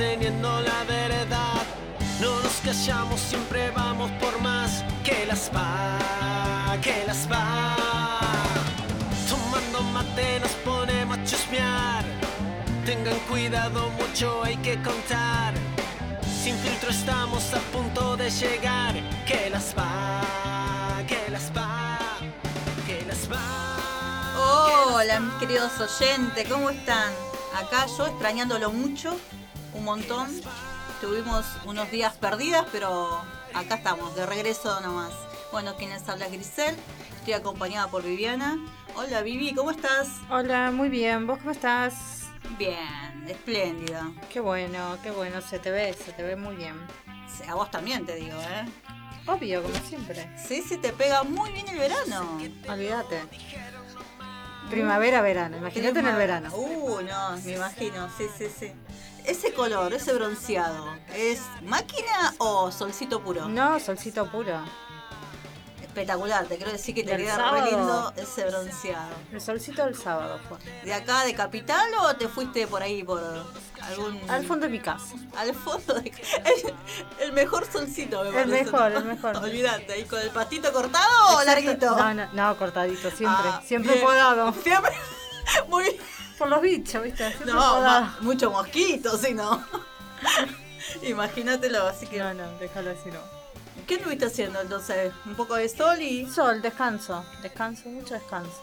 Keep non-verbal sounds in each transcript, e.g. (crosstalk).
sosteniendo la verdad. No nos callamos, siempre vamos por más. Que las va, que las va. Tomando mate nos ponemos a chusmear. Tengan cuidado, mucho hay que contar. Sin filtro estamos a punto de llegar. Que las va, que las va, que las va. Hola, mis queridos oyentes, ¿cómo están? Acá yo extrañándolo mucho, un montón. Tuvimos unos días perdidas, pero acá estamos, de regreso nomás. Bueno, quienes habla Grisel, estoy acompañada por Viviana. Hola Vivi, ¿cómo estás? Hola, muy bien. ¿Vos cómo estás? Bien, espléndida. Qué bueno, qué bueno. Se te ve, se te ve muy bien. A vos también te digo, ¿eh? Obvio, como siempre. Sí, sí, te pega muy bien el verano. Olvídate. Primavera, verano. Imagínate en el verano. Uh, no, me imagino, sí, sí, sí. Ese color, ese bronceado, ¿es máquina o solcito puro? No, solcito puro. Espectacular, te quiero decir que te queda re lindo ese bronceado. El solcito del sábado fue. ¿De acá de Capital o te fuiste por ahí por algún... Al fondo de mi casa. Al fondo de... (laughs) El, el mejor solcito, me El parece. mejor, el mejor. Olvídate, ¿ahí con el pastito cortado o larguito? No, no, no, cortadito, siempre. Ah, siempre bien. podado. Siempre. Muy bien. Por los bichos, ¿viste? Siempre No, mucho mosquito, si no. (laughs) Imagínatelo, así que... No, no, déjalo así, no. ¿Qué estuviste haciendo entonces? ¿Un poco de sol y...? Sol, descanso. Descanso, mucho descanso.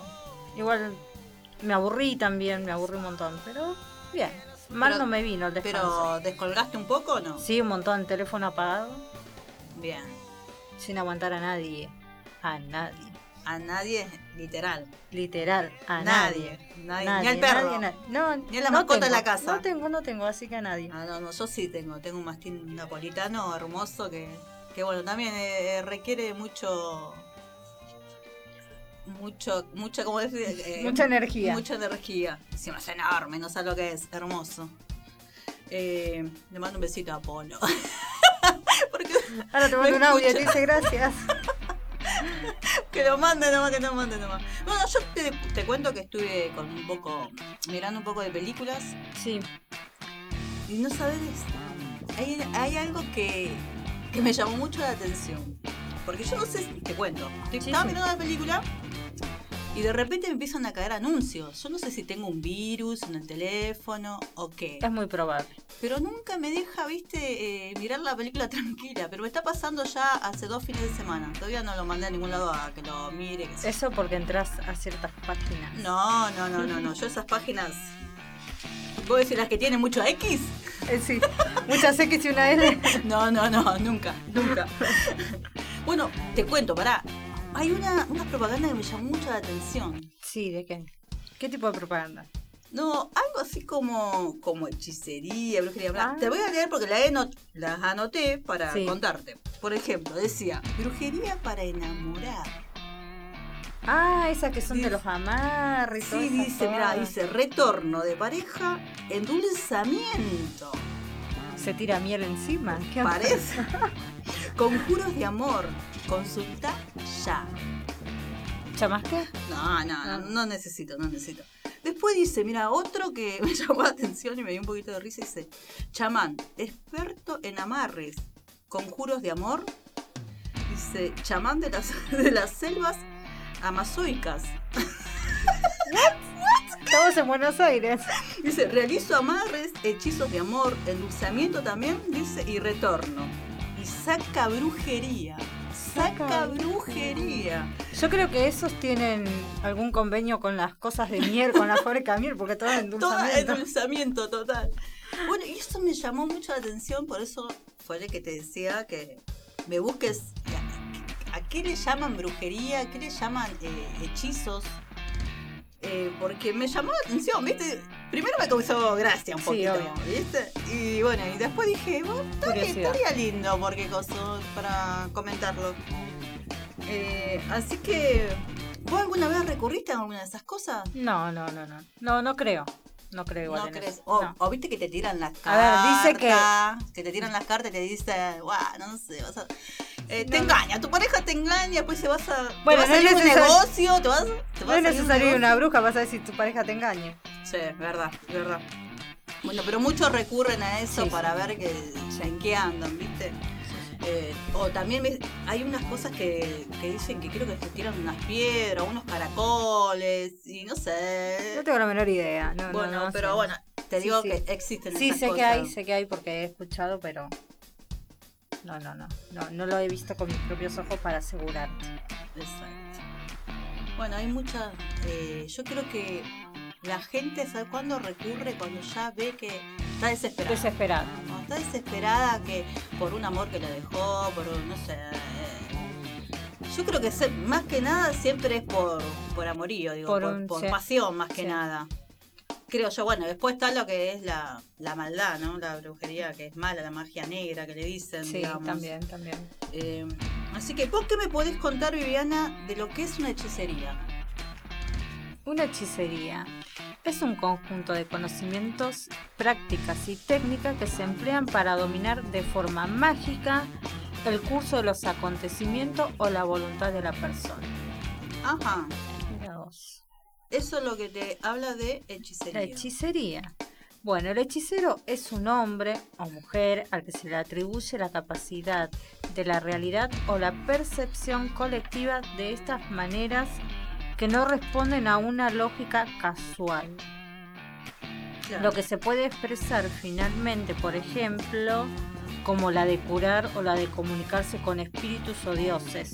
Igual me aburrí también, me aburrí un montón, pero bien. Mal Pero- no me vino el descanso. ¿Pero descolgaste un poco o no? Sí, un montón, teléfono apagado, Bien. sin aguantar a nadie. A nadie. A nadie, literal. Literal, a Nadie. nadie. Nadie. Ni al perro. nadie. No, Ni a la no mascota en tengo, la casa. No tengo, no tengo, así que a nadie. Ah, no, no, yo sí tengo. Tengo un mastín napolitano hermoso que, que bueno, también eh, requiere mucho... Mucho, mucha, ¿cómo decir? (laughs) Eh, Mucha energía. Mucha energía. Es enorme, no sabes lo que es. Hermoso. Eh, le mando un besito a Polo. (laughs) Porque Ahora te mando un audio y te escucha. dice gracias. (laughs) Que lo mande nomás, que lo mande nomás. Bueno, yo te, te cuento que estuve con un poco, mirando un poco de películas Sí, y no sabes, hay, hay algo que, que me llamó mucho la atención. Porque yo no sé, te cuento, Sí, estaba sí. mirando la película y de repente me empiezan a caer anuncios. Yo no sé si tengo un virus en el teléfono o qué. es muy probable. Pero nunca me deja, viste, eh, mirar la película (laughs) tranquila. Pero me está pasando ya hace dos fines de semana. Todavía no lo mandé a ningún lado a que lo mire. que Eso porque entras a ciertas páginas. No, no, no, no, no. Yo esas páginas. ¿Vos decís las que tienen mucho X? Eh, sí, muchas X y una L. (laughs) No, no, no, nunca, nunca. (laughs) Bueno, te cuento, pará. Hay una, una propaganda que me llamó mucho la atención. Sí, ¿de qué? ¿Qué tipo de propaganda? No, algo así como, como hechicería, brujería. bla. Ah. Te voy a leer porque la las anoté para Sí. contarte. Por ejemplo, decía, brujería para enamorar. Ah, esas que son de los amarres Sí, dice, mira, dice, retorno de pareja, endulzamiento. Se tira miel encima. ¿Qué? Parece. (laughs) Conjuros de amor. Consulta ya. ¿Chamas qué? No, no, no, no necesito, no necesito. Después dice, mira, otro que (laughs) me llamó la atención y me dio un poquito de risa, dice, chamán, experto en amarres, conjuros de amor. Dice, chamán de las, (laughs) de las selvas amazoicas. Estamos en Buenos Aires. Dice, realizo amarres, hechizos de amor, endulzamiento también, dice, y retorno. Saca brujería. Saca Saca brujería. Yo creo que esos tienen algún convenio con las cosas de miel, con la (laughs) fábrica de miel, porque todo es Todo endulzamiento. endulzamiento total. Bueno, y eso me llamó mucho la atención, por eso fue el que te decía que me busques a, a qué le llaman brujería, a qué le llaman eh, hechizos. Eh, porque me llamó la atención, ¿viste? Primero me causó gracia un poquito. ¿viste? Y bueno, y después dije, bueno, estaría, lindo porque cosa para comentarlo. Eh, así que, ¿vos alguna vez recurriste a alguna de esas cosas? No, no, no, no. No, no creo. No creo igual No en crees. eso. O, No. o viste que te tiran las A cartas. ver, dice que. te tiran las cartas y te dicen, guau, no sé, vas a. eh, te engaña, tu pareja te engaña, después se vas a. Bueno, te va a no es salir un negocio, te vas, te No va a es un necesario negocio. una bruja para saber si tu pareja te engaña. Sí, verdad, verdad. Bueno, pero muchos recurren a eso Sí, para sí. ver que en qué andan, ¿viste? Eh, o también me- hay unas cosas que, que dicen que creo que se tiran unas piedras, unos caracoles, y no sé. No tengo la menor idea. No, no, bueno, no pero sé. bueno, te Sí, digo sí. que existen Sí, esas sé que cosas. hay, sé que hay porque he escuchado, pero no, no, no, no, no lo he visto con mis propios ojos para asegurarte. Exacto. Bueno, hay mucha. eh, yo creo que la gente, ¿sabe cuándo recurre? Cuando ya ve que está desesperada. Desesperado. Cuando está desesperada que por un amor que la dejó, por un, no sé. eh, yo creo que más que nada siempre es por, por amorío, digo, Por por, un- por sí. pasión más que Sí. nada. Creo yo, bueno, después está lo que es la, la maldad, ¿no? La brujería que es mala, la magia negra que le dicen, Sí, digamos. también, también. Eh, así que, ¿vos qué me podés contar, Viviana, de lo que es una hechicería? Una hechicería es un conjunto de conocimientos, prácticas y técnicas que se emplean para dominar de forma mágica el curso de los acontecimientos o la voluntad de la persona. Ajá, Mira vos. eso es lo que te habla de hechicería. La hechicería. Bueno, el hechicero es un hombre o mujer al que se le atribuye la capacidad de la realidad o la percepción colectiva de estas maneras que no responden a una lógica casual. Claro. Lo que se puede expresar finalmente, por ejemplo, como la de curar o la de comunicarse con espíritus o dioses,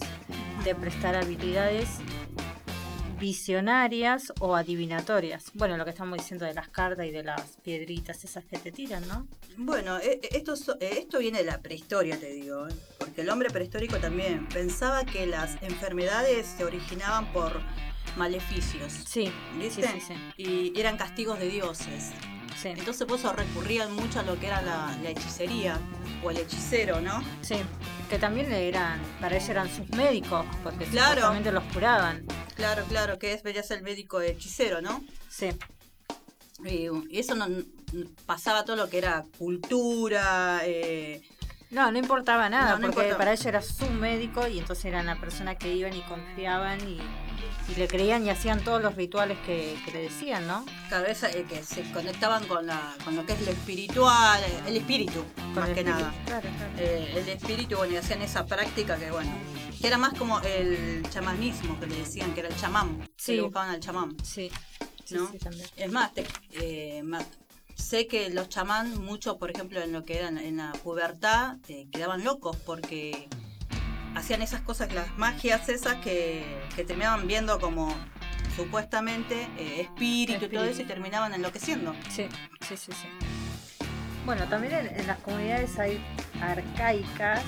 de prestar habilidades visionarias o adivinatorias. Bueno, lo que estamos diciendo de las cartas y de las piedritas esas que te tiran, ¿no? Bueno, eh, eh, esto, eh, esto viene de la prehistoria, te digo, ¿eh? porque el hombre prehistórico también pensaba que las enfermedades se originaban por maleficios, Sí, ¿viste? sí, sí. Y eran castigos de dioses. Sí, Entonces por eso recurrían mucho a lo que era la, la hechicería o el hechicero, ¿no? sí. Que también eran, para ellos eran sus médicos, porque Claro. supuestamente los curaban. Claro, claro, que es verías el médico hechicero, ¿no? Sí, Y, y eso no pasaba todo lo que era cultura, eh, No, no importaba nada, No, no porque importaba. para ellos era su médico y entonces eran la persona que iban y confiaban y, y le creían y hacían todos los rituales que, que le decían, ¿no? cada vez eh, que se conectaban con, la, con lo que es lo espiritual, eh, el espíritu, Con más el que espíritu. nada. Claro, claro. Eh, el espíritu, bueno, y hacían esa práctica que, bueno, que era más como el chamanismo que le decían, que era el chamán, que Sí. le buscaban al chamán. Sí, sí, ¿no? sí, también. Es más, te- eh, sé que los chamán, mucho, por ejemplo, en lo que era en, en la pubertad, eh, quedaban locos porque hacían esas cosas, las magias esas que, que terminaban viendo como supuestamente eh, espíritu y todo eso y terminaban enloqueciendo. Sí, sí, sí, sí. Bueno, también en, en las comunidades hay arcaicas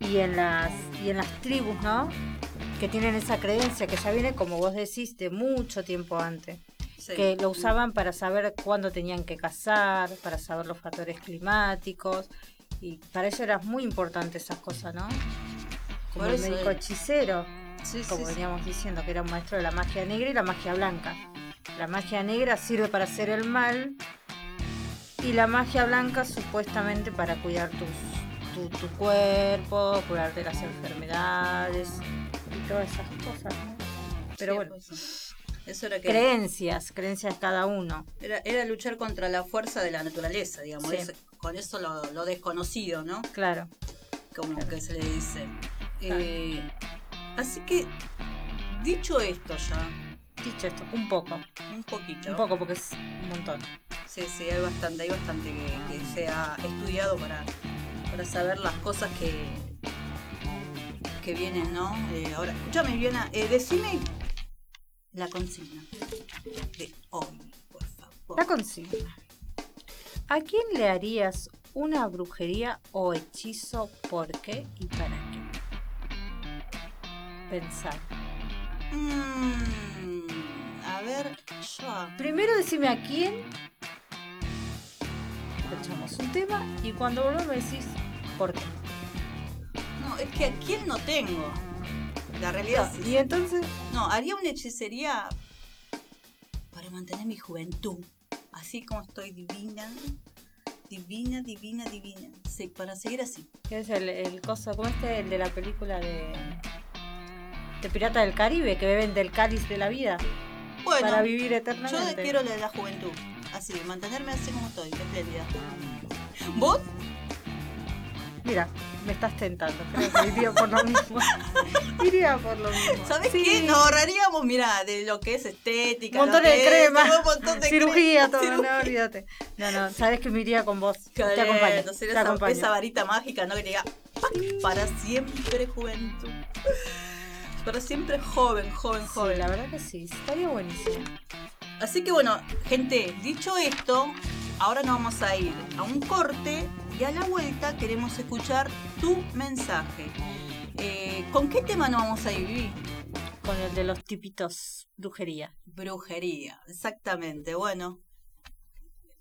y en las y en las tribus, ¿no? Que tienen esa creencia que ya viene, como vos decís, de mucho tiempo antes. Sí. que lo usaban para saber cuándo tenían que cazar, para saber los factores climáticos, y para ellos era muy importante esas cosas, ¿no? Como el médico hechicero, Sí, como sí. veníamos diciendo, que era un maestro de la magia negra y la magia blanca. La magia negra sirve para hacer el mal y la magia blanca supuestamente para cuidar tus, tu, tu cuerpo, curarte las enfermedades y todas esas cosas, ¿no? Pero bueno, pues, eso era que creencias, creencias cada uno. era, era luchar contra la fuerza de la naturaleza, digamos, con eso lo, lo desconocido, ¿no? Claro. como Claro. que se le dice. Eh, así que, dicho esto ya, Dicho esto, un poco, un poquito. un poco porque es un montón. Sí, sí, hay bastante, hay bastante que, que se ha estudiado para, para saber las cosas que, que vienen, ¿no? Eh, ahora, escúchame, Viviana, eh, decime la consigna de hoy, por favor. La consigna. ¿A quién le harías una brujería o hechizo? ¿Por qué y para qué? Pensar. Mm, a ver, yo. Primero decime a quién. Escuchamos un tema y cuando volvamos me decís por qué. No, es que a quién no tengo. La realidad es Y entonces, No, haría una hechicería para mantener mi juventud. Así como estoy divina, divina, divina, divina. Sí, para seguir así. ¿qué es el, el coso? ¿Cómo este? El de la película de. De Pirata del Caribe, que beben del cáliz de la vida Bueno, para vivir yo eternamente. quiero la de la juventud. así, mantenerme así como estoy, espléndida. ¿Vos? Mira, me estás tentando. Creo que iría por lo mismo. (laughs) iría por lo mismo. ¿Sabes Sí. qué? Nos ahorraríamos, mira, de lo que es estética. Lo de es, crema. un montón de Cirugía, crema, todo, cirugía. no, olvídate. No, no, sabes que me iría con vos. Te Claro, acompaño. no Te esa, acompaño. esa varita mágica, ¿no? Que te diga, para siempre juventud. Para siempre joven, joven, Sí, joven. la verdad que sí, estaría buenísimo. Así que bueno, gente, dicho esto, ahora nos vamos a ir a un corte y a la vuelta queremos escuchar tu mensaje. Eh, ¿Con qué tema nos vamos a ir, Vivi? Con el de los tipitos brujería. Brujería, exactamente. Bueno,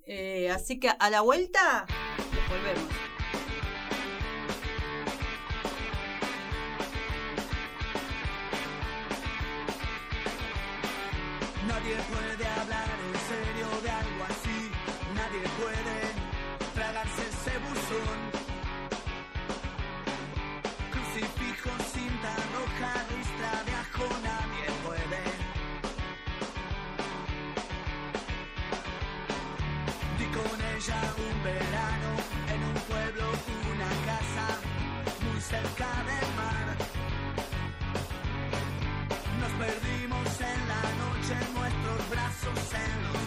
eh, así que a la vuelta volvemos. Crucifijo, cinta roja, ristra de ajo, nadie puede. Di con ella un verano en un pueblo, una casa muy cerca del mar. Nos perdimos en la noche, nuestros brazos, en los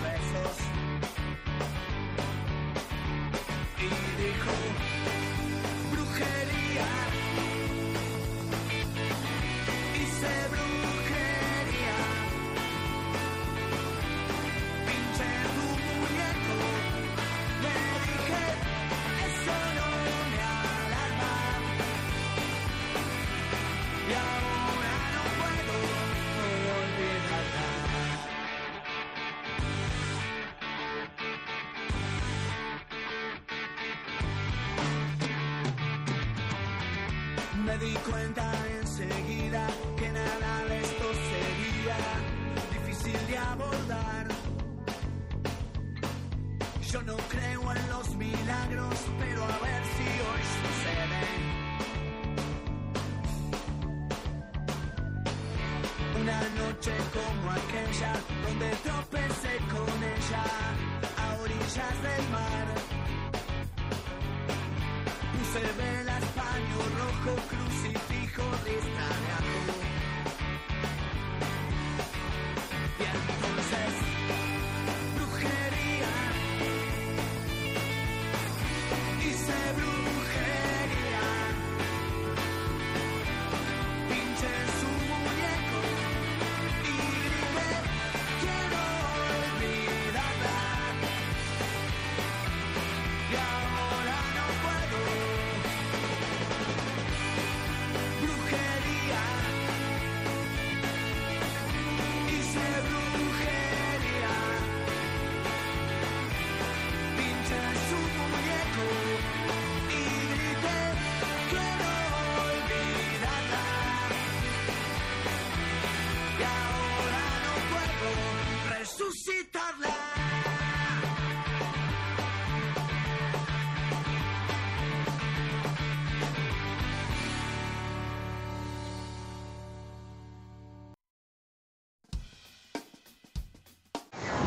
di cuenta enseguida que nada de esto sería difícil de abordar. Yo no creo en los milagros, pero a ver si hoy sucede. Una noche como aquella, donde tropecé con ella a orillas del mar.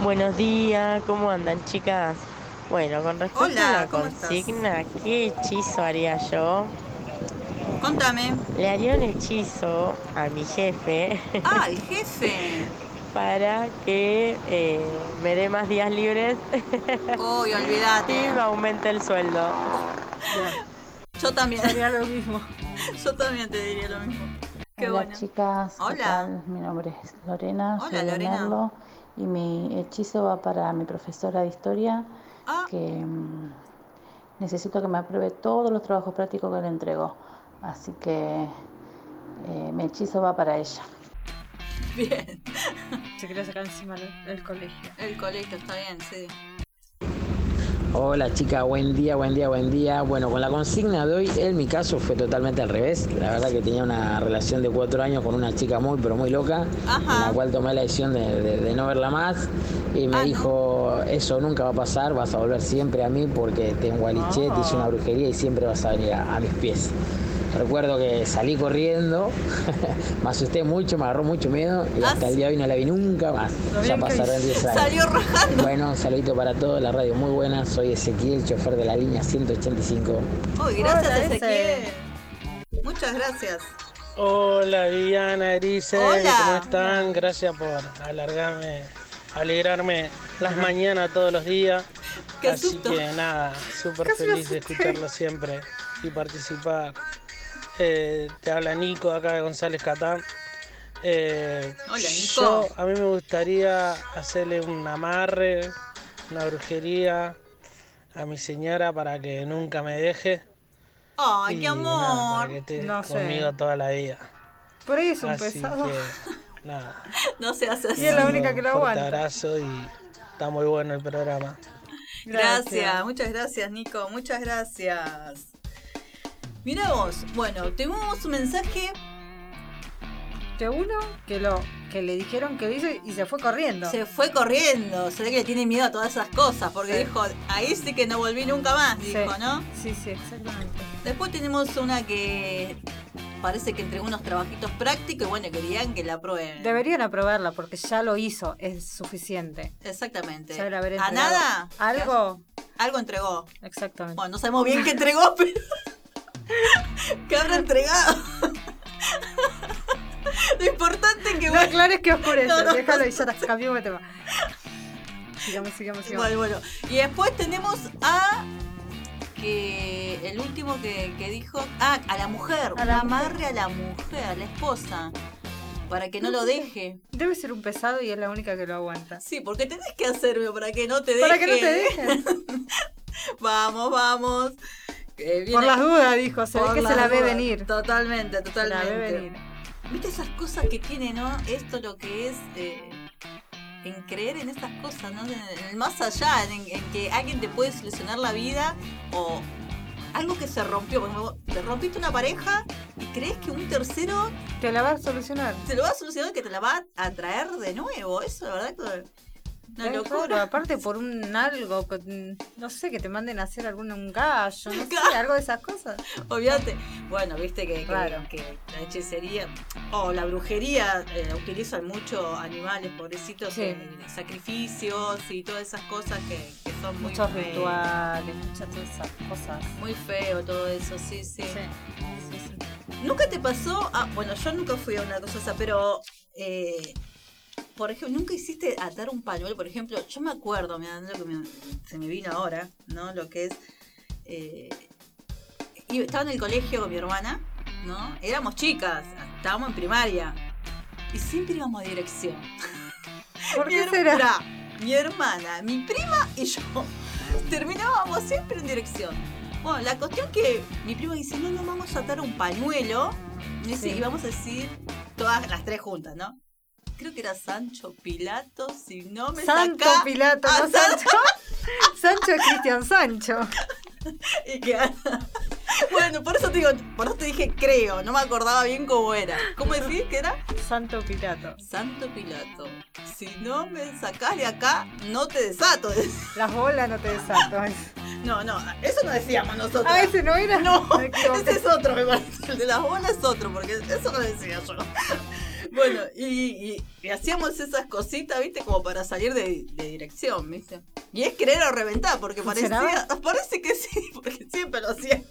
Buenos días, ¿cómo andan chicas? Bueno, con respecto Hola, a la consigna, ¿qué hechizo haría yo? Contame. Le haría un hechizo a mi jefe Ah, (laughs) el jefe. para que eh, me dé más días libres Uy, (laughs) y me olvídate. aumente el sueldo. (laughs) Yo también. Sería lo mismo. Yo también te diría lo mismo. Qué Hola bueno. chicas, ¿qué Hola. tal? Mi nombre es Lorena, Hola, Lorena. Merlo y mi hechizo va para mi profesora de historia Ah, que mm, necesito que me apruebe todos los trabajos prácticos que le entrego. Así que eh, mi hechizo va para ella. bien. Se quería sacar encima el, el colegio. El colegio está bien, sí. Hola chica, buen día, buen día, buen día. Bueno, con la consigna de hoy, en mi caso fue totalmente al revés. La verdad que tenía una relación de cuatro años con una chica muy, pero muy loca, Ajá. en la cual tomé la decisión de, de- de no verla más. Y me Ah, ¿no? dijo, eso nunca va a pasar, vas a volver siempre a mí porque te engualiché, te hice una brujería y siempre vas a venir a, a mis pies. Recuerdo que salí corriendo, (laughs) me asusté mucho, me agarró mucho miedo y Ah, hasta el día de hoy no la vi nunca más. Lo Ya pasaron 10 años. Salió rajando. Bueno, un saludito para todos, la radio muy buena. Soy Ezequiel, chofer de la línea 185. Uy, gracias, Hola, Ezequiel. Eze. Muchas gracias. Hola Viviana, Erice, Hola. ¿cómo están? Gracias por alargarme, alegrarme las mañanas todos los días. Qué Así susto. que nada, súper feliz de escucharlo siempre y participar. Eh, te habla Nico acá de González Catán. Eh, Hola, Nico. Yo, a mí me gustaría hacerle un amarre, una brujería a mi señora para que nunca me deje. Ay, y qué nada, amor. para que esté No sé. conmigo toda la vida. Por ahí es un Así pesado. que, (laughs) nada. No se hace así. Y es la Un única que lo aguanta. abrazo y está muy bueno el programa. Gracias. muchas gracias, Nico. Muchas gracias. Mira vos, bueno, tuvimos un mensaje. De uno que lo que le dijeron que lo hizo y se fue corriendo. Se fue corriendo. Se ve que le tiene miedo a todas esas cosas. Porque Sí. dijo, ahí sí que no volví nunca más, Sí. dijo, ¿no? Sí, sí, exactamente. Después tenemos una que parece que entregó unos trabajitos prácticos y bueno, querían que la aprueben. Deberían aprobarla porque ya lo hizo, es suficiente. Exactamente. Ya ¿A nada? Algo, Algo entregó. exactamente. Bueno, no sabemos bien (laughs) qué entregó, pero. (laughs) ¿Qué habrá entregado? (laughs) Lo importante es que No aclares que oscurece, No, no. déjalo y ya cambiamos de tema. Sigamos, sigamos, sigamos. Bueno, bueno. Y después tenemos a. Que el último que, que dijo. Ah, a la mujer. A la amarre a la mujer, a la esposa. Para que no lo deje. Debe ser un pesado y es la única que lo aguanta. Sí, porque tenés que hacerlo para que no te deje. Para que no te dejen. (laughs) Vamos, vamos. Por las dudas, dijo, se ve que se la ve dudas. venir. Totalmente, Se totalmente. la ve venir. ¿Viste esas cosas que tiene, no? Esto lo que es eh, en creer en estas cosas, ¿no? En el más allá, en, en que alguien te puede solucionar la vida o algo que se rompió. Ejemplo, te rompiste una pareja y crees que un tercero Te la va a solucionar. te lo va a solucionar que te la va a traer de nuevo. Eso, la verdad, que una locura. aparte por un algo, que, no sé, que te manden a hacer algún un gallo, no (laughs) sé, Claro. algo de esas cosas. Obviate. Bueno, viste que, Claro. que la hechicería o la brujería eh, utilizan mucho animales pobrecitos Sí. en sacrificios y todas esas cosas que, que son muy Muchos rituales, muchas todas esas cosas. Muy feo todo eso, sí, sí. Sí, sí. ¿Nunca te pasó? Ah, bueno, yo nunca fui a una cosa esa, pero eh, por ejemplo, nunca hiciste atar un pañuelo, por ejemplo, yo me acuerdo, mirá, lo que me- se me vino ahora, ¿no? Lo que es eh, y estaba en el colegio con mi hermana, ¿no? Éramos chicas, estábamos en primaria y siempre íbamos a dirección. ¿Por (laughs) Mi qué her- será? mi hermana, mi prima y yo (laughs) terminábamos siempre en dirección. Bueno, la cuestión que mi prima dice, no, no, vamos a atar un pañuelo. Y, dice, Sí. y vamos a decir todas las tres juntas, ¿no? Creo que era Sancho Pilato, si no me Santo saca. Pilato, no Sancho. (laughs) Sancho es Cristian Sancho. (laughs) Y que- bueno, por eso te digo, por eso te dije creo, no me acordaba bien cómo era. ¿Cómo decís que era? Santo Pilato. Santo Pilato, si no me sacás de acá, no te desato. (laughs) Las bolas no te desato. No, no, eso no decíamos nosotros. Ah, ese no era. No, ese es otro, me parece. El de las bolas es otro, porque eso no decía yo. Bueno, y, y- y hacíamos esas cositas, ¿viste? Como para salir de, de dirección, ¿viste? Y es querer o reventar, porque parecía. (laughs) Parece que sí, porque siempre lo hacía.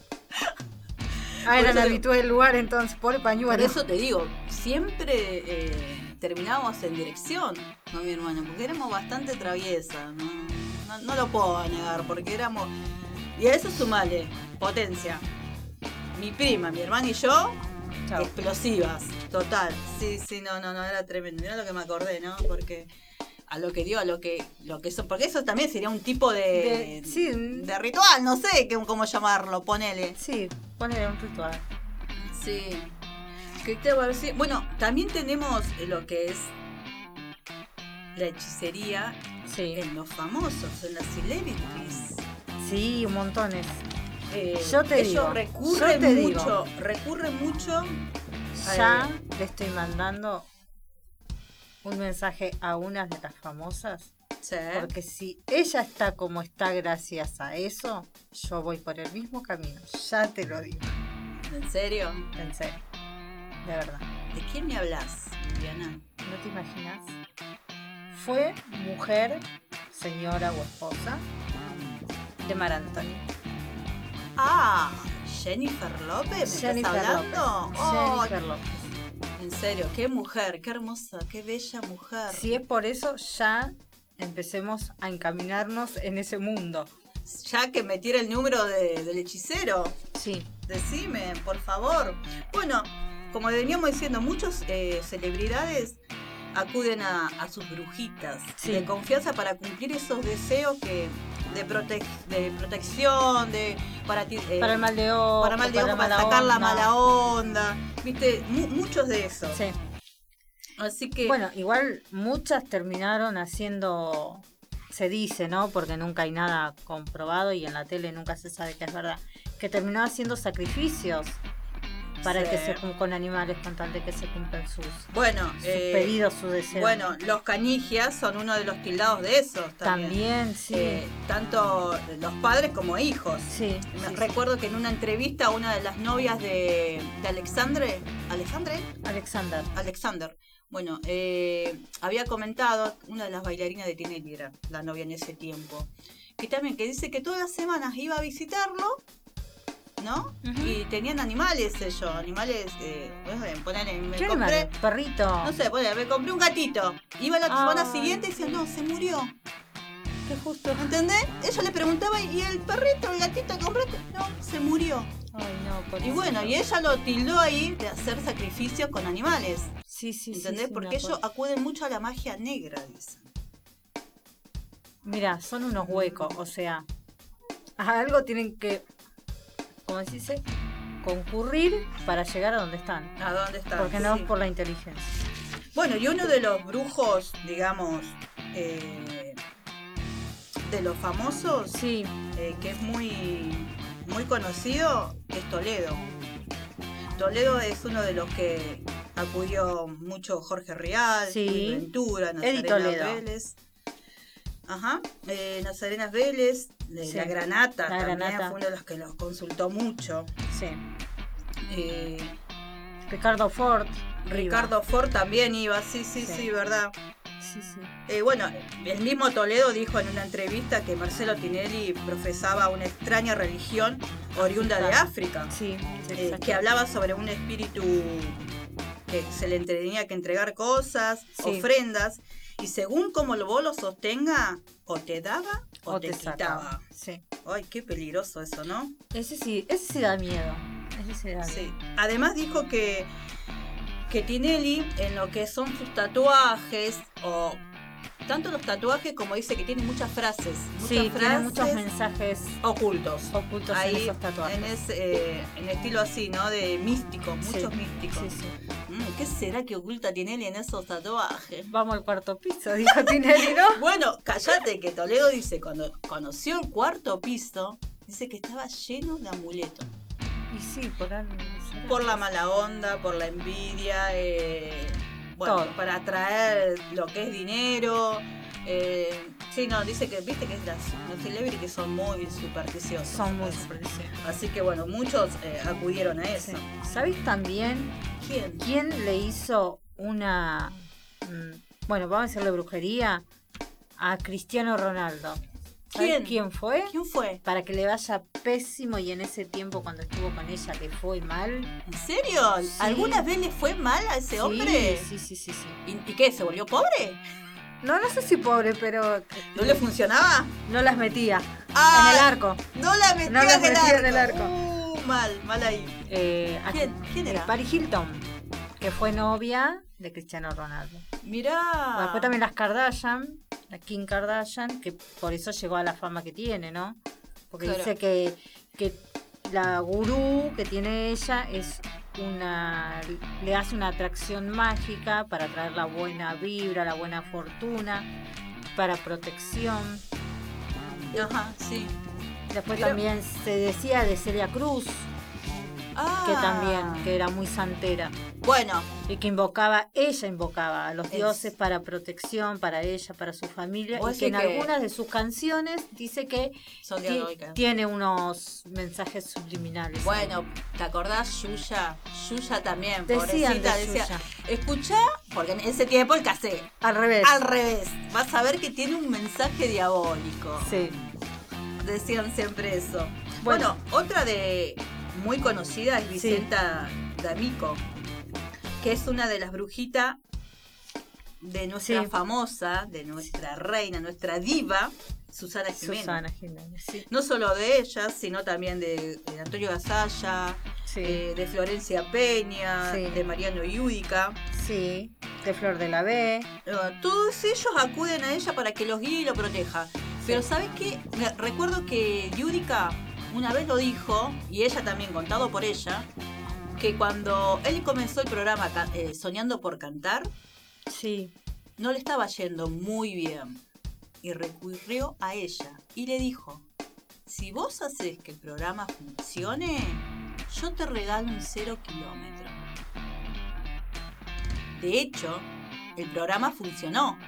Ah, eran Por eso- habituales del lugar entonces, por Por pañuelo. eso te digo, siempre eh, terminábamos en dirección con mi hermano, porque éramos bastante traviesas, ¿no? No, no lo puedo negar, porque éramos. Y a eso sumale, potencia. Mi prima, mi hermana y yo, Chau. explosivas, total. Sí, sí, no, no, no, era tremendo. Mirá lo que me acordé, ¿no? Porque a lo que dio, a lo que, lo que eso, porque eso también sería un tipo de, De- sí. de ritual, no sé cómo llamarlo, ponele. Sí, ponele un ritual. Sí. ¿Qué te voy a decir? Bueno, también tenemos lo que es la hechicería Sí. en los famosos, en las celebrities. Sí, un montones. Eh, Yo te digo, recurren yo te mucho, recurren mucho. Ya le estoy mandando un mensaje a una de las famosas. sí. Porque si ella está como está gracias a eso, yo voy por el mismo camino. Ya te lo digo. ¿En serio? En serio. De verdad. ¿De quién me hablas, Viviana? ¿No te imaginas? Fue mujer, señora o esposa de Mar Anthony. Ah, Jennifer López, ¿me Jennifer estás hablando? López. Oh, Jennifer López. en serio, qué mujer, qué hermosa, qué bella mujer. Si es por eso, ya empecemos a encaminarnos en ese mundo. Ya que me tira el número de- del hechicero, Sí, decime, por favor. Bueno, como veníamos diciendo, muchas celebridades acuden a, a sus brujitas Sí. de confianza para cumplir esos deseos que de, prote- de protección, de para, eh, para el mal de ojo, para mal de ojo, para sacar la mala onda, viste, Mu- muchos de esos. Sí. Así que Bueno, igual muchas terminaron haciendo, se dice, ¿no? Porque nunca hay nada comprobado y en la tele nunca se sabe que es verdad, que terminó haciendo sacrificios para Sí. que se con animales con tal de que se cumplan sus, bueno, sus eh, pedidos, sus deseos. bueno, los canigias son uno de los tildados de esos también. también, sí, Eh, tanto los padres como hijos. sí, Me sí, Recuerdo que en una entrevista una de las novias de, de Alexandre, ¿Alexandre? Alexander, Alexander. Bueno, eh, había comentado, una de las bailarinas de Tinelli era la novia en ese tiempo, que también que dice que todas las semanas iba a visitarlo, ¿no? Y tenían animales ellos, animales, eh, poner, me ¿qué compré, animal? Perrito, no sé, me compré un gatito. Iba la semana siguiente y decía, no, se murió. qué justo. ¿Entendés? Ella le preguntaba, ¿y el perrito, el gatito que compraste? No, se murió. Ay, no, Y pobrecito. bueno, y ella lo tildó ahí de hacer sacrificios con animales. sí, sí, sí, ¿Entendés? sí, me Porque ellos acuden mucho a la magia negra, dicen. Mira, son unos huecos, o sea, a algo tienen que, ¿cómo se dice? Concurrir para llegar a donde están. ¿A dónde está? Porque no Sí. por la inteligencia. Bueno, y uno de los brujos, digamos, eh, de los famosos, Sí, eh, que es muy, muy conocido, es Toledo. Toledo es uno de los que acudió mucho Jorge Real, Sí. Ventura, Eddie Nazarena Toledo. Vélez. Ajá, eh, Nazarena Vélez, de Sí. La Granata, La también Granata. fue uno de los que los consultó mucho. sí. Eh, Ricardo Ford. Ricardo Ford también iba, sí, sí, Sí. sí, verdad. Sí, sí. Eh, bueno, el mismo Toledo dijo en una entrevista que Marcelo Tinelli profesaba una extraña religión oriunda de África, Sí, eh, que hablaba sobre un espíritu que se le tenía que entregar cosas, Sí. ofrendas, y según como vos lo sostenga, o te daba o, te, sacaba. quitaba. Sí. Ay, qué peligroso eso, ¿no? Ese sí, ese sí da miedo. Ese sí da miedo. Sí. Además dijo que, que Tinelli, en lo que son sus tatuajes, o tanto los tatuajes como dice que tiene muchas frases, muchas Sí, tiene frases muchos mensajes ocultos. ocultos en Ahí, esos tatuajes. en ese eh, en estilo así, ¿no? De místico, Sí, muchos místicos. Sí, sí. Mm, ¿Qué será que oculta Tinelli en esos tatuajes? Vamos al cuarto piso, (laughs) dijo Tinelli, ¿no? (laughs) Bueno, cállate que Toledo dice, cuando conoció el cuarto piso, dice que estaba lleno de amuletos. Y sí, por algo. Por la mala onda, por la envidia, eh, bueno, Todo. para atraer lo que es dinero. Eh, sí, no, dice que, viste que es las, los celebrities que son muy supersticiosos. Son muy supersticiosos. Así que bueno, muchos eh, acudieron a eso. Sí. ¿Sabéis también ¿Quién? quién le hizo una. mm, bueno, vamos a decirle brujería a Cristiano Ronaldo? ¿Sabés ¿Quién? quién fue? ¿Quién fue? Para que le vaya pésimo y en ese tiempo cuando estuvo con ella le fue mal. ¿En serio? Sí. ¿Alguna vez le fue mal a ese hombre? Sí, sí, sí, sí. ¿Y, y qué? ¿Se volvió pobre? No, no sé si pobre, pero ¿No le funcionaba? no las metía Ah, en el arco. No la metía, No la en, el metía en el arco. Uh, mal, mal ahí. Eh, ¿a ¿Quién? ¿Quién era? Paris Hilton, que fue novia de Cristiano Ronaldo. Mirá. Bueno, después también las Kardashian, la Kim Kardashian, que por eso llegó a la fama que tiene, ¿no? Porque Claro. dice que, que la gurú que tiene ella es una le hace una atracción mágica para traer la buena vibra, la buena fortuna, para protección. Ajá, sí. Después también se decía de Celia Cruz, Ah. que también, que era muy santera. Bueno, Y que invocaba, ella invocaba a los Es- dioses para protección, para ella, para su familia. Y que en que- algunas de sus canciones dice que son tiene unos mensajes subliminales. Bueno, ¿te acordás Yuya? Yuya también, Decían pobrecita, de decía, Yuya. escuchá, porque en ese tiempo el cassette, Al revés. al revés, vas a ver que tiene un mensaje diabólico. Sí. Decían siempre eso. Bueno. Bueno, otra de muy conocida es Vicenta D'Amico, que es una de las brujitas de nuestra Sí. famosa, de nuestra reina, nuestra diva, Susana Jiménez. Susana Jiménez, sí. No solo de ella, sino también de, de Antonio Gasalla, Sí. eh, de Florencia Peña, de Mariano Yudica. sí. De Flor de la B. Eh, todos ellos acuden a ella para que los guíe y lo proteja. Pero ¿sabes qué? Recuerdo que Yudica una vez lo dijo, y ella también, contado por ella, que cuando él comenzó el programa eh, Soñando por Cantar, Sí. no le estaba yendo muy bien. Y recurrió a ella y le dijo, si vos haces que el programa funcione, yo te regalo un cero kilómetro. De hecho, el programa funcionó.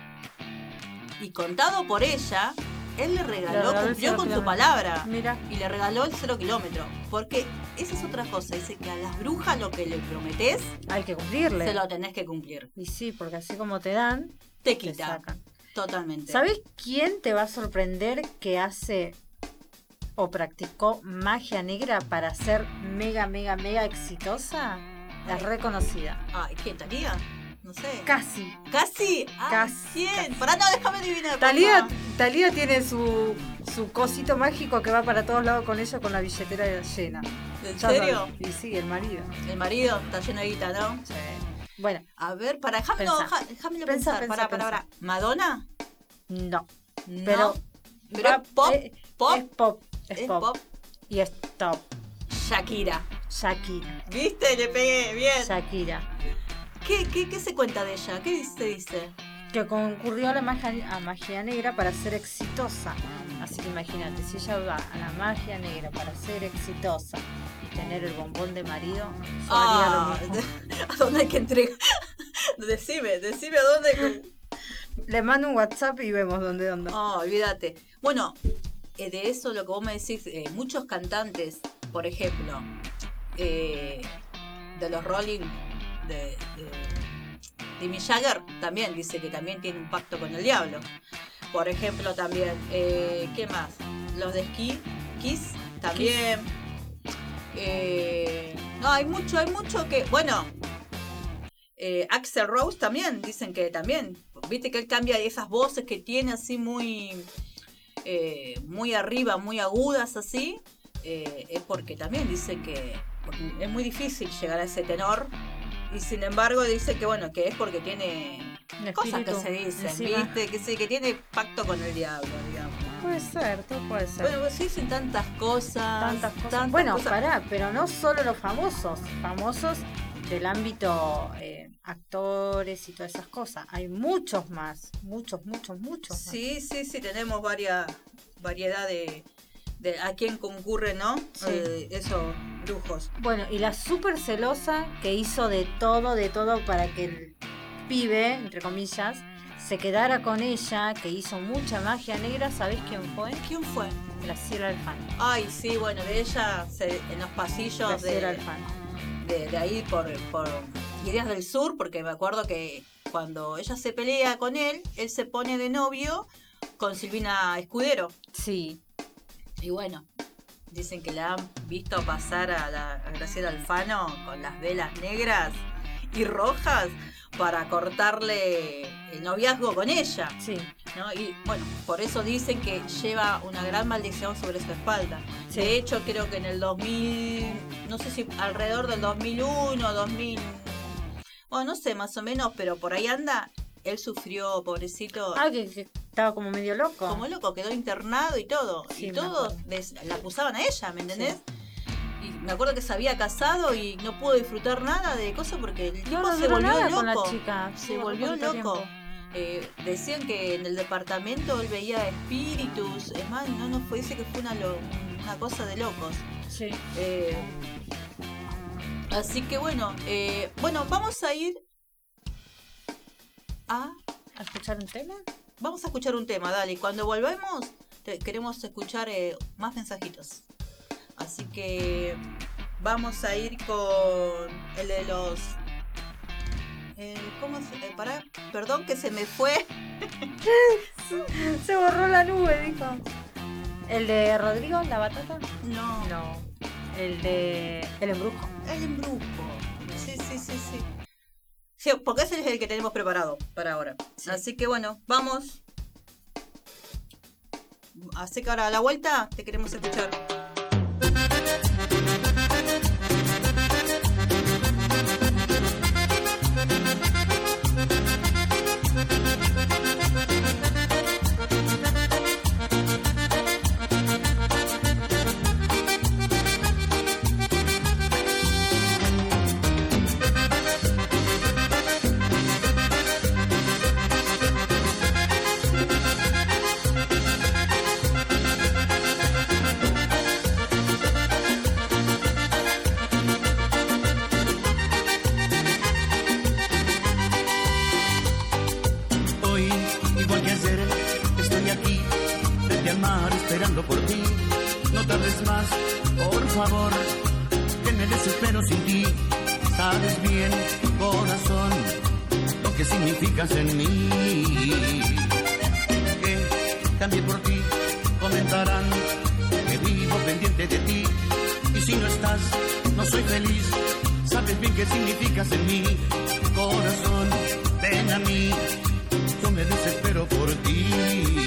Y contado por ella, él le regaló, cumplió con su palabra. Mira. Y le regaló el cero kilómetro. Porque esa es otra cosa. Dice que a las brujas lo que le prometés, Hay que cumplirle. se lo tenés que cumplir. Y sí, porque así como te dan, Te te quita. sacan. Totalmente. ¿Sabes quién te va a sorprender que hace o practicó magia negra para ser mega, mega, mega exitosa? Es reconocida. Ay, ¿qué? ¿Talía? No sé. Casi. ¿Casi? Ah, Casi, casi. Pará, no, déjame adivinar. Talía. Talía tiene su, su cosito mágico que va para todos lados con ella con la billetera llena. ¿En Ya serio? sabes. Y sí, el marido. El marido está lleno de guita, ¿no? Sí. Bueno, A ver, para, déjame, pensar. pensá, Pará, pará, pensá. pará. ¿Madonna? no. No. Pero, Pero pop, eh, pop, Es pop. Es, es pop. pop. Y es top. Shakira. Shakira. ¿Viste? Le pegué, bien. Shakira. ¿Qué, qué, qué se cuenta de ella? ¿Qué dice? dice? que concurrió a la magia, a magia negra para ser exitosa. Así que imagínate, si ella va a la magia negra para ser exitosa y tener el bombón de marido, lo Ah, mismo. (laughs) ¿A dónde hay que entregar? (laughs) decime, decime a dónde. Le mando un WhatsApp y vemos dónde anda. Oh, olvídate. Bueno, eh, de eso lo que vos me decís, eh, muchos cantantes, por ejemplo, eh, de los Rolling, de, Mick Jagger, también dice que también tiene un pacto con el diablo. Por ejemplo, también, eh, ¿qué más? Los de Ski, Kiss, también. Eh, no, hay mucho, hay mucho que, bueno, eh, Axel Rose también, dicen que también. Viste que él cambia esas voces que tiene así muy, muy arriba, muy agudas así. es porque también dice que es muy difícil llegar a ese tenor. Y sin embargo dice que bueno, que es porque tiene cosas que se dicen, encima. ¿viste? Que sí, que tiene pacto con el diablo, digamos. Puede ser, todo puede ser. Bueno, pues se dicen tantas cosas. tantas cosas. tantas bueno, cosas. pará, pero no solo los famosos, famosos del ámbito eh, actores y todas esas cosas. Hay muchos más, muchos, muchos, muchos. más. Sí, sí, sí, tenemos varias variedad de, de a quién concurre, ¿no? Sí. Eh, esos brujos. Bueno, y la súper celosa que hizo de todo, de todo para que el pibe, entre comillas, se quedara con ella, que hizo mucha magia negra, ¿sabés quién fue? ¿Quién fue? Graciela Alfano. Ay, sí, bueno, de ella se- en los pasillos Graciela de, Alfano. de, de ahí por, por Ideas del Sur, porque me acuerdo que cuando ella se pelea con él, él se pone de novio con Silvina Escudero. Sí, Y bueno, dicen que la han visto pasar a, la, a Graciela Alfano con las velas negras y rojas para cortarle el noviazgo con ella. sí. ¿no? Y bueno, por eso dicen que lleva una gran maldición sobre su espalda. Sí. De hecho, creo que en el 2000, no sé si alrededor del 2001, 2000, bueno, no sé más o menos, pero por ahí anda, él sufrió, pobrecito. Ah, que, estaba como medio loco. Como loco, quedó internado y todo. Y todos des, la acusaban a ella, ¿me entendés? Y me acuerdo que se había casado y no pudo disfrutar nada de cosas porque el tipo no se volvió loco. La chica. Se volvió loco. Eh, decían que en el departamento él veía espíritus. Es más, no nos fue, dice que fue una, una cosa de locos. Sí. Eh, así que bueno, eh, bueno, vamos a ir a, a escuchar un tema. Vamos a escuchar un tema, dale. Cuando volvemos, te, queremos escuchar eh, más mensajitos. Así que vamos a ir con el de los. Eh, ¿Cómo se.? Eh, pará, perdón que se me fue. (laughs) se borró la nube, dijo. ¿El de Rodrigo, la batata? No. No. El de. El embrujo. El embrujo. Sí, sí, sí, sí. Porque ese es el que tenemos preparado para ahora. Así que bueno, vamos. Así que ahora a la vuelta te queremos escuchar. soy feliz, sabes bien qué significas en mí. Corazón, ven a mí, yo me desespero por ti.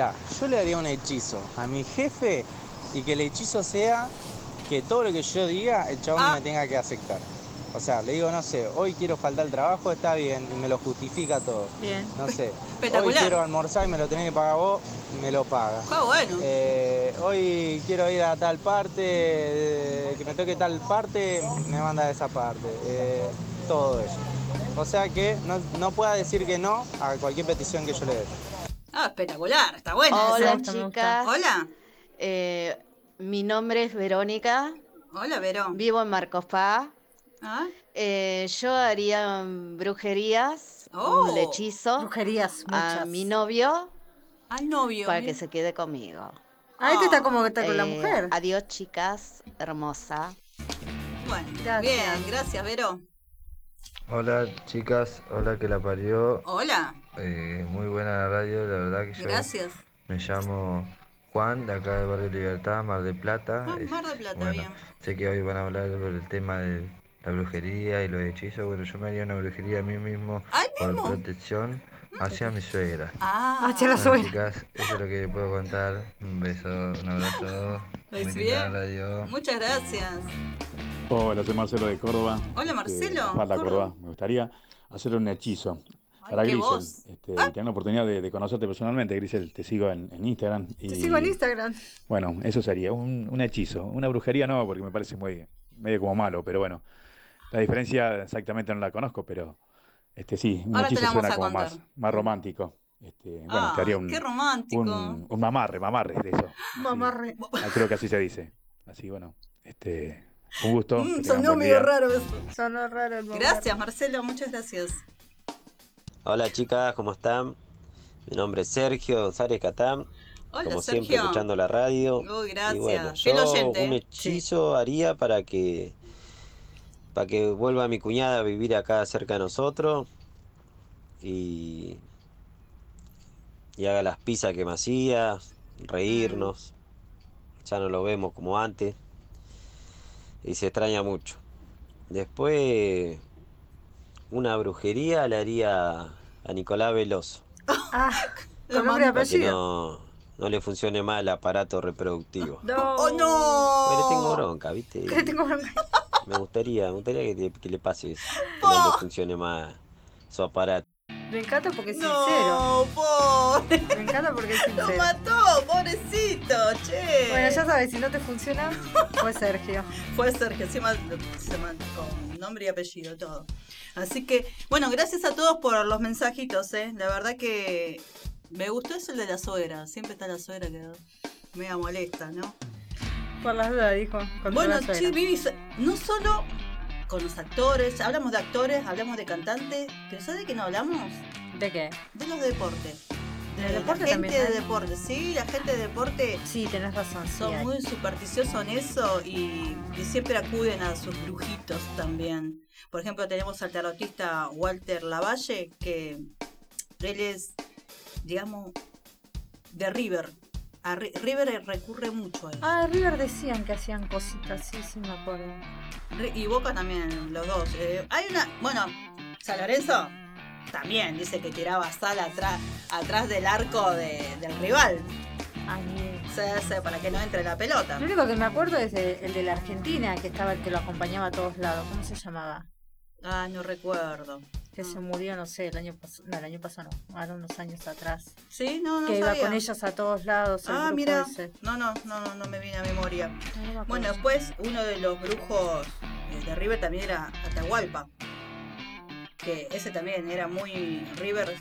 Mirá, yo le haría un hechizo a mi jefe y que el hechizo sea que todo lo que yo diga, el chabón ah. me tenga que aceptar. O sea, le digo, no sé, hoy quiero faltar al trabajo, está bien, me lo justifica todo. Bien. No sé. (laughs) Hoy quiero almorzar y me lo tenés que pagar vos, me lo paga. Bueno. Eh, hoy quiero ir a tal parte, eh, que me toque tal parte, me manda a esa parte. Eh, todo eso. O sea que no pueda decir que no a cualquier petición que yo le dé. Ah, espectacular, está buena Hola esa. chicas. Hola. Eh, mi nombre es Verónica. Hola, Verón. Vivo en Marcos Paz. ¿Ah? Eh, yo haría brujerías, Oh. un hechizo Brujerías, a muchas. mi novio Al novio. para mira. que se quede conmigo. Ah, este está como que está con la Eh, mujer. Adiós chicas, hermosa. Bueno, Gracias. bien, gracias, Vero. Hola chicas, hola que la parió. Hola, Eh, muy buena la radio, la verdad que yo gracias. me llamo Juan, de acá del barrio Libertad, Mar del Plata. Ah, Mar del Plata, bueno, bien. sé que hoy van a hablar sobre el tema de la brujería y los hechizos. Bueno, yo me haría una brujería a mí mismo ¿Ay, por mismo? protección hacia mi suegra. Ah, Hacia la Bueno, suegra. chicas, eso es lo que puedo contar. Un beso, un abrazo. (laughs) Radio. muchas gracias. Hola, soy Marcelo de Córdoba. Hola, Marcelo. Hola, Córdoba. Córdoba. Me gustaría hacer un hechizo para Grisel. Este, y tener la oportunidad de, de conocerte personalmente, Grisel. Te sigo en, en Instagram. Y, Te sigo en Instagram. Bueno, eso sería un, un hechizo. Una brujería no, porque me parece muy medio como malo, pero bueno. La diferencia exactamente no la conozco, pero este sí, un Ahora hechizo suena como contar. más, más romántico. Este, bueno, Ah, te haría un, qué romántico. un, un mamarre, mamarre de eso. Mamarre. Ah, Creo que así se dice. Así, bueno, este, un gusto. Mm, sonó medio raro eso. Sonó raro el mamarre. Gracias, Marcelo, muchas gracias. Hola chicas, ¿cómo están? Mi nombre es Sergio González Catán, Hola, como Sergio. siempre escuchando la radio. Uy, Y gracias. bueno, Fiel yo un hechizo haría para que para que vuelva mi cuñada a vivir acá cerca de nosotros y y haga las pizzas que me hacía, reírnos. Ya no lo vemos como antes y se extraña mucho. Después una brujería le haría a Nicolás Veloso Ah, Lo con nombre y apellido. no, no le funcione más el aparato reproductivo. No. ¡Oh, no! Pero le tengo bronca, ¿viste? (laughs) Que tengo bronca. Me gustaría, me gustaría que, le- que le pase eso. Que no le funcione más su aparato. Me encanta porque es sincero. No, pobre. Me encanta porque es Lo sincero. mató, pobrecito, che. Bueno, ya sabes, si no te funciona, fue Sergio. (laughs) Fue Sergio, encima se man- con nombre y apellido, todo. Así que, bueno, gracias a todos por los mensajitos, ¿eh? La verdad que me gustó eso el de la suegra. Siempre está la suegra que me molesta, ¿no? Por las dudas, dijo. Bueno, che, Vivi, no solo con los actores, hablamos de actores, hablamos de cantantes, pero ¿sabes de qué no hablamos? ¿De qué? De los deportes. De ¿De la gente también de hay? deporte, sí, la gente de deporte Sí, tenés razón. son muy supersticiosos en eso y, y siempre acuden a sus brujitos también. Por ejemplo, tenemos al tarotista Walter Lavalle, que él es, digamos, de River. A Ri- River recurre mucho a él. Ah, River decían que hacían cositas, sí, sí, me acuerdo. Y Boca también, los dos. Eh, hay una, bueno, San Lorenzo también dice que tiraba sal atrás, atrás del arco de- del rival. Ay, sea, ese, para que no entre la pelota. Lo único que me acuerdo es el de la Argentina, que estaba el que lo acompañaba a todos lados. ¿Cómo se llamaba? Ah, no recuerdo. Que se murió, no sé, el año pasado. No, el año pasado no, ahora unos años atrás. Sí, no, no que iba con ellos a todos lados. el Ah, mira. ese. No, no, no, no, no me viene a memoria. No, no me acuerdo. Bueno, después uno de los brujos eh, de River también era Atahualpa. Que ese también era muy River.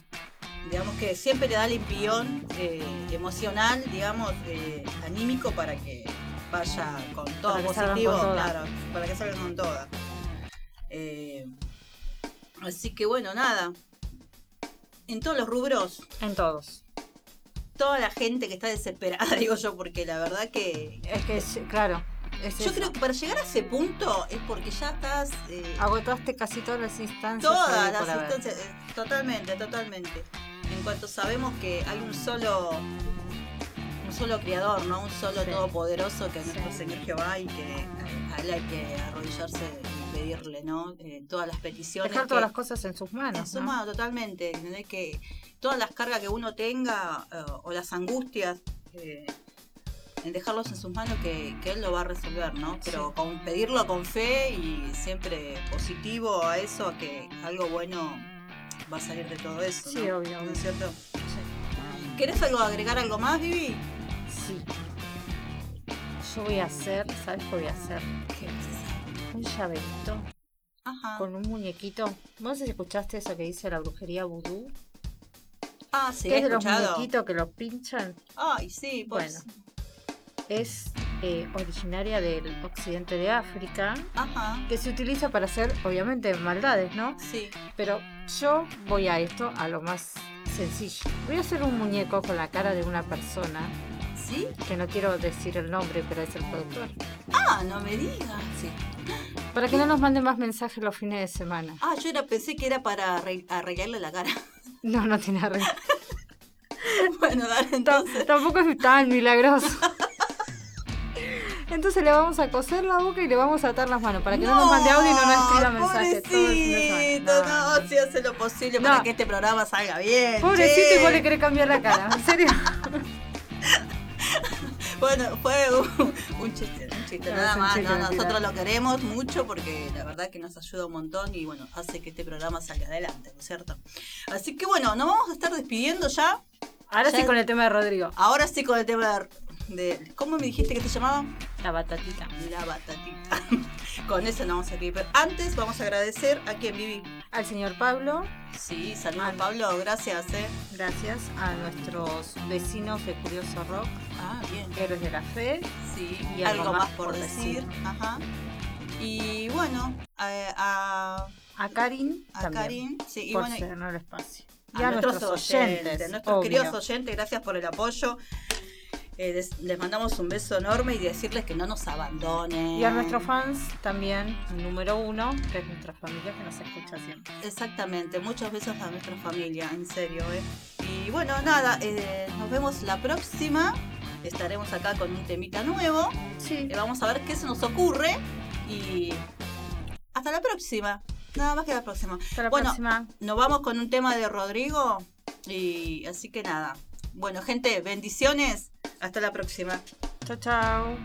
Digamos que siempre le da el impión eh, emocional, digamos, eh, anímico para que vaya con todo Para positivo, con claro, para que salgan con toda. Eh, así que bueno, nada. En todos los rubros, En todos. toda la gente que está desesperada, (laughs) digo yo, porque la verdad que Es que, claro. Es yo eso. creo que para llegar a ese punto es porque ya estás eh, Agotaste casi todas las instancias. todas las instancias, eh, totalmente, totalmente. En cuanto sabemos que hay un solo un solo creador, ¿no? Un solo Sí. todopoderoso que es Sí. nuestro Señor Jehová y que a él hay que arrodillarse y pedirle, ¿no? Eh, todas las peticiones. Dejar que- todas las cosas en sus en manos. su ¿no? mano, totalmente. ¿entendés? Que todas las cargas que uno tenga o las angustias, en dejarlos en sus manos que, que él lo va a resolver, ¿no? Pero con pedirlo con fe y siempre positivo a eso, a que algo bueno va a salir de todo eso. Sí, obvio, ¿No es cierto? ¿Querés algo, agregar algo más, Vivi? Sí. Yo voy a hacer, ¿sabes qué voy a hacer? Un llaverito Ajá. con un muñequito. ¿Vos no sé si escuchaste eso que dice la brujería vudú? Ah, sí, he es de los muñequitos que los pinchan. Ay, sí, pues. Bueno, es eh, originaria del occidente de África, Ajá. que se utiliza para hacer, obviamente, maldades, ¿no? Sí. Pero yo voy a esto, a lo más sencillo. Voy a hacer un muñeco con la cara de una persona. ¿Sí? Que no quiero decir el nombre, pero es el productor. Ah, no me digas. Sí. Para que no nos manden más mensajes los fines de semana. Ah, yo era, pensé que era para arre- arreglarle la cara. (laughs) No, no tiene arreglo. (laughs) bueno, dale, entonces. Tampoco es tan milagroso. (laughs) Entonces le vamos a coser la boca y le vamos a atar las manos para que no, nos mande audio y no nos escriba mensajes todo. Pobrecito, no, si hace lo posible para que este programa salga bien. Pobrecito che. y vos le querés cambiar la cara, en serio. (laughs) Bueno, fue un, un chiste, un chiste, No, nada más. chiste, no, nosotros lo queremos mucho porque la verdad que nos ayuda un montón y bueno, hace que este programa salga adelante, ¿no es cierto? Así que bueno, nos vamos a estar despidiendo ya. Ahora Ya- sí con el tema de Rodrigo. Ahora sí con el tema de, de- ¿Cómo me dijiste que te llamaba? La batatita. La batatita. (laughs) con eso nos vamos a ir. Pero antes vamos a agradecer a quien viví. Al señor Pablo. Sí, saludos Pablo, gracias. Eh. Gracias a nuestros vecinos de Curioso Rock. Ah, bien. Héroes de la Fe. Sí, y algo, más por decir. Ajá. Y bueno, a, a, A Karin. a también, Karin. Sí, y por bueno, el espacio. a Y a nuestros, nuestros oyentes, oyentes. nuestros obvio. queridos oyentes, gracias por el apoyo. Eh, les, les mandamos un beso enorme y decirles que no nos abandonen. Y a nuestros fans también, número uno, que es nuestra familia que nos escucha siempre. Exactamente, muchos besos a nuestra familia, en serio. ¿eh? Y bueno, nada, eh, nos vemos la próxima. Estaremos acá con un temita nuevo. Sí. Eh, vamos a ver qué se nos ocurre. Y hasta la próxima. Nada más que la próxima. Hasta la bueno, próxima. nos vamos con un tema de Rodrigo. Y así que nada. Bueno, gente, bendiciones. Hasta la próxima. Chao, chao.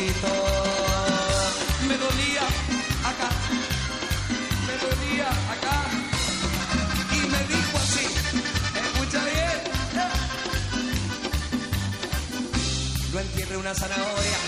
Me dolía acá, me dolía acá, y me dijo así, escucha bien. No entierre una zanahoria,